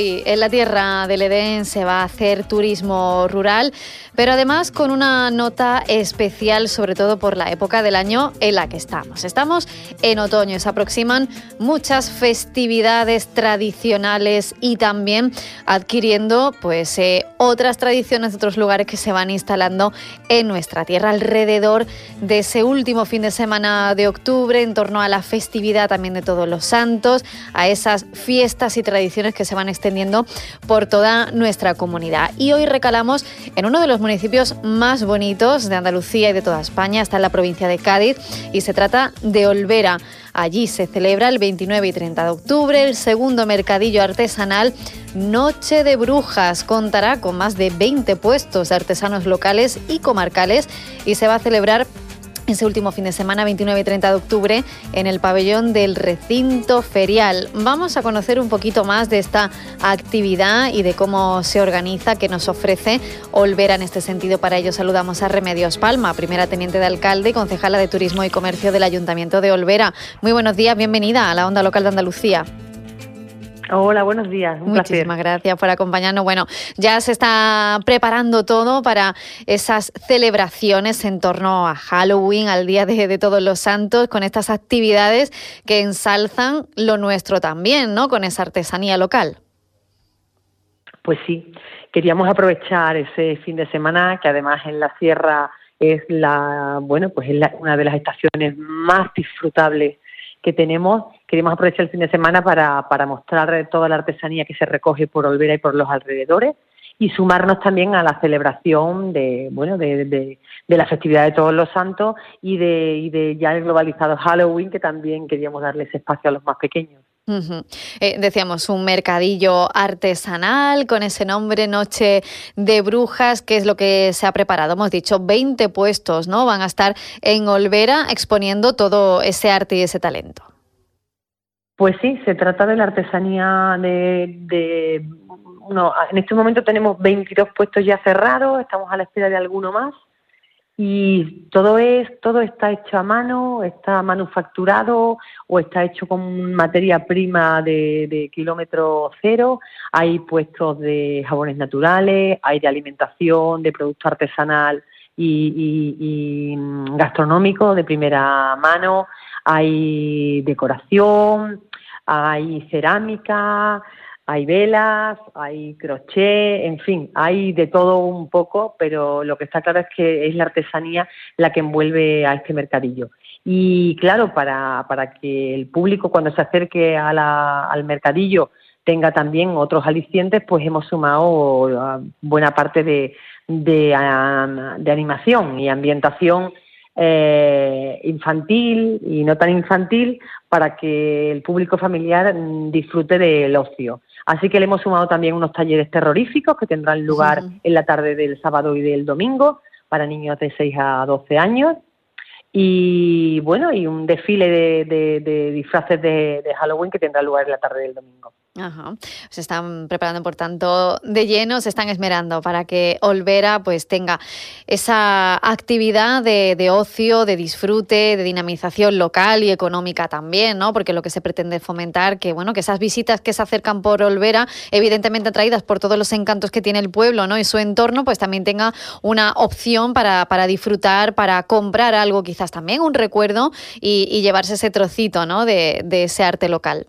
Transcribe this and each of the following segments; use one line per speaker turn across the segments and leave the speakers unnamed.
En la tierra del Edén se va a hacer turismo rural, pero además con una nota especial, sobre todo por la época del año en la que estamos. Estamos en otoño, se aproximan muchas festividades tradicionales y también adquiriendo pues eh, otras tradiciones de otros lugares que se van instalando en nuestra tierra alrededor de ese último fin de semana de octubre, en torno a la festividad también de todos los santos, a esas fiestas y tradiciones que se van extendiendo por toda nuestra comunidad. Y hoy recalamos en uno de los municipios más bonitos de Andalucía y de toda España, está en la provincia de Cádiz y se trata de Olvera. Allí se celebra el 29 y 30 de octubre el segundo mercadillo artesanal Noche de Brujas. Contará con más de 20 puestos de artesanos locales y comarcales y se va a celebrar ese último fin de semana, 29 y 30 de octubre, en el pabellón del recinto ferial. Vamos a conocer un poquito más de esta actividad y de cómo se organiza, que nos ofrece Olvera en este sentido. Para ello saludamos a Remedios Palma, primera teniente de alcalde y concejala de Turismo y Comercio del Ayuntamiento de Olvera. Muy buenos días, bienvenida a la Onda Local de Andalucía.
Hola, buenos días. Un
Muchísimas gracias por acompañarnos. Bueno, ya se está preparando todo para esas celebraciones en torno a Halloween, al Día de, Todos los Santos, con estas actividades que ensalzan lo nuestro también, ¿no? Con esa artesanía local.
Pues sí, queríamos aprovechar ese fin de semana que además en la sierra es la, bueno, pues es una de las estaciones más disfrutables que tenemos. Queremos aprovechar el fin de semana para, para mostrar toda la artesanía que se recoge por Olvera y por los alrededores y sumarnos también a la celebración de bueno de, de, la festividad de todos los santos y de, y de ya el globalizado Halloween que también queríamos darles espacio a los más pequeños.
Eh, decíamos un mercadillo artesanal con ese nombre Noche de Brujas, que es lo que se ha preparado. Hemos dicho 20 puestos, ¿no? Van a estar en Olvera exponiendo todo ese arte y ese talento.
Pues sí, se trata de la artesanía de, de en este momento tenemos 22 puestos ya cerrados, estamos a la espera de alguno más y todo es todo está hecho a mano, está manufacturado o está hecho con materia prima de, kilómetro cero. Hay puestos de jabones naturales, hay de alimentación, de producto artesanal y, y gastronómico de primera mano. Hay decoración, hay cerámica, hay velas, hay crochet, en fin, hay de todo un poco, pero lo que está claro es que es la artesanía la que envuelve a este mercadillo. Y claro, para, para que el público cuando se acerque al mercadillo tenga también otros alicientes, pues hemos sumado buena parte de, de, animación y ambientación eh, infantil y no tan infantil para que el público familiar disfrute del ocio. Así que le hemos sumado también unos talleres terroríficos que tendrán lugar en la tarde del sábado y del domingo para niños de 6 a 12 años. Y bueno, y un desfile de, disfraces de Halloween que tendrá lugar en la tarde del domingo.
Ajá. Se están preparando, por tanto, de lleno, se están esmerando para que Olvera pues tenga esa actividad de, ocio, de disfrute, de dinamización local y económica también, ¿no? Porque lo que se pretende fomentar que, bueno, que esas visitas que se acercan por Olvera, evidentemente atraídas por todos los encantos que tiene el pueblo, ¿no? Y su entorno, pues también tenga una opción para, para disfrutar, para comprar algo, quizás también un recuerdo y, llevarse ese trocito, ¿no? de ese arte local.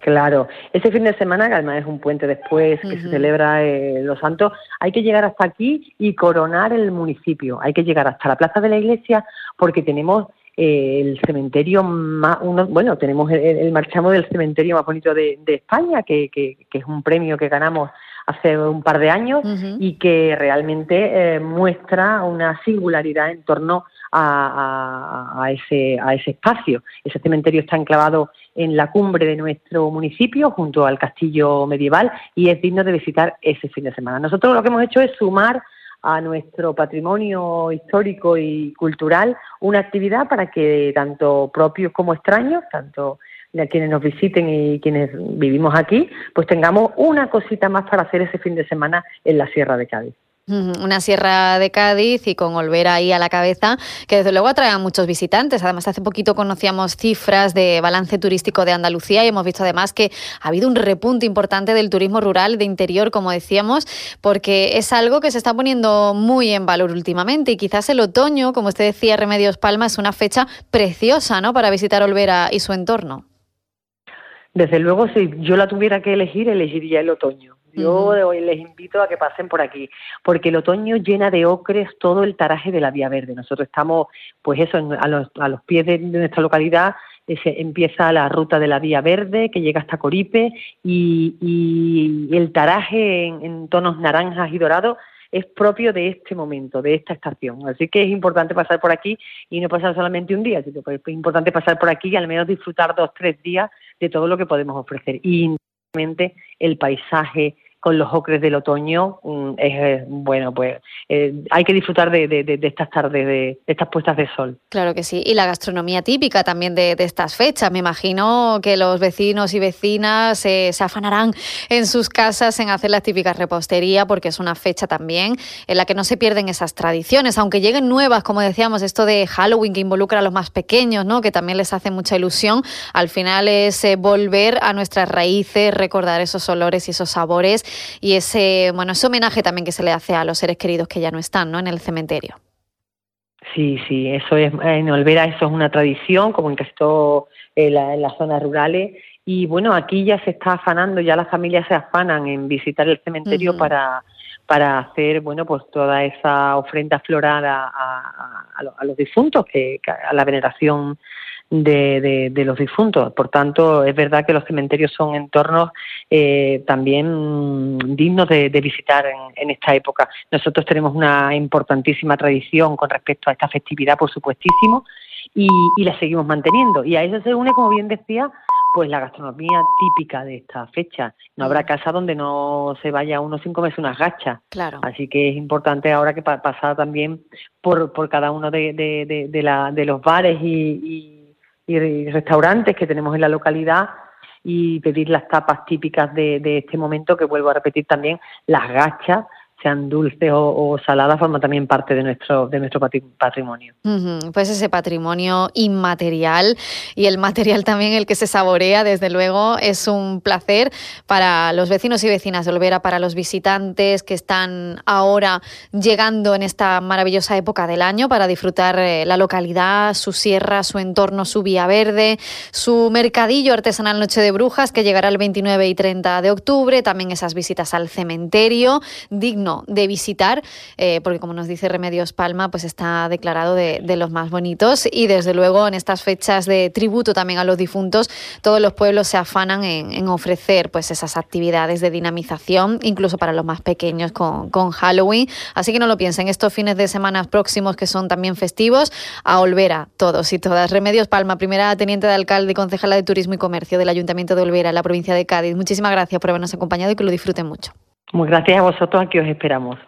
Claro, ese fin de semana, que además es un puente después que se celebra eh, Los Santos, hay que llegar hasta aquí y coronar el municipio. Hay que llegar hasta la plaza de la iglesia porque tenemos eh, el cementerio más, uno, bueno, tenemos el, marchamo del cementerio más bonito de, España, que, que, es un premio que ganamos hace un par de años y que realmente eh, muestra una singularidad en torno a, ese, a ese espacio. Ese cementerio está enclavado en la cumbre de nuestro municipio, junto al castillo medieval, y es digno de visitar ese fin de semana. Nosotros lo que hemos hecho es sumar a nuestro patrimonio histórico y cultural una actividad para que tanto propios como extraños, tanto a quienes nos visiten y quienes vivimos aquí, pues tengamos una cosita más para hacer ese fin de semana en la Sierra de Cádiz.
Una sierra de Cádiz y con Olvera ahí a la cabeza, que desde luego atrae a muchos visitantes. Además, hace poquito conocíamos cifras de balance turístico de Andalucía y hemos visto además que ha habido un repunte importante del turismo rural de interior, como decíamos, porque es algo que se está poniendo muy en valor últimamente. Y quizás el otoño, como usted decía, Remedios Palma, es una fecha preciosa ¿no? para visitar Olvera y su entorno.
Desde luego, si yo la tuviera que elegir, elegiría el otoño yo hoy les invito a que pasen por aquí, porque el otoño llena de ocres todo el taraje de la Vía Verde. Nosotros estamos, pues eso, a, los, a los pies de, nuestra localidad se empieza la ruta de la Vía Verde que llega hasta Coripe y, el taraje en, tonos naranjas y dorados es propio de este momento, de esta estación. Así que es importante pasar por aquí y no pasar solamente un día, sino que es importante pasar por aquí y al menos disfrutar dos, tres días de todo lo que podemos ofrecer. Y el paisaje con los ocres del otoño mm, es eh, bueno pues eh, hay que disfrutar de, estas tardes de, estas puestas de sol.
Claro que sí. Y la gastronomía típica también de, estas fechas. Me imagino que los vecinos y vecinas eh, se afanarán en sus casas en hacer la típica repostería porque es una fecha también en la que no se pierden esas tradiciones. Aunque lleguen nuevas como decíamos esto de Halloween que involucra a los más pequeños no que también les hace mucha ilusión. Al final es volver a nuestras raíces recordar esos olores y esos sabores y ese, bueno, ese homenaje también que se le hace a los seres queridos que ya no están, ¿no? En el cementerio.
Sí, sí, eso es, en Olvera eso es una tradición, como en casi todo en, las zonas rurales. Y bueno, aquí ya se está afanando, ya las familias se afanan en visitar el cementerio para, para hacer, bueno, pues toda esa ofrenda floral a, a, los difuntos, que, a la veneración de, de, los difuntos. Por tanto, es verdad que los cementerios son entornos eh, también dignos de, visitar en, esta época. Nosotros tenemos una importantísima tradición con respecto a esta festividad, por supuestísimo, y, la seguimos manteniendo. Y a eso se une, como bien decía, pues la gastronomía típica de esta fecha. No habrá casa donde no se vaya uno sin comerse unas gachas.
Claro.
Así que es importante ahora que pasar también por, por cada uno de, de, de, la, de los bares y y restaurantes que tenemos en la localidad y pedir las tapas típicas de, de este momento, que vuelvo a repetir también, las gachas, sean dulces o, saladas, forman también parte de nuestro, de nuestro patrimonio.
Pues ese patrimonio inmaterial y el material también el que se saborea, desde luego, es un placer para los vecinos y vecinas de Olvera, para los visitantes que están ahora llegando en esta maravillosa época del año para disfrutar eh, la localidad, su sierra, su entorno, su vía verde, su mercadillo artesanal Noche de Brujas que llegará el 29 y 30 de octubre, también esas visitas al cementerio, digno de visitar, eh, porque como nos dice Remedios Palma, pues está declarado de, los más bonitos y desde luego en estas fechas de tributo también a los difuntos, todos los pueblos se afanan en, ofrecer pues esas actividades de dinamización, incluso para los más pequeños con, Halloween. Así que no lo piensen, estos fines de semana próximos que son también festivos, a Olvera, todos y todas. Remedios Palma, primera teniente de alcalde y concejala de Turismo y Comercio del Ayuntamiento de Olvera, en la provincia de Cádiz. Muchísimas gracias por habernos acompañado y que lo disfruten mucho.
Muy gracias a vosotros, aquí os esperamos.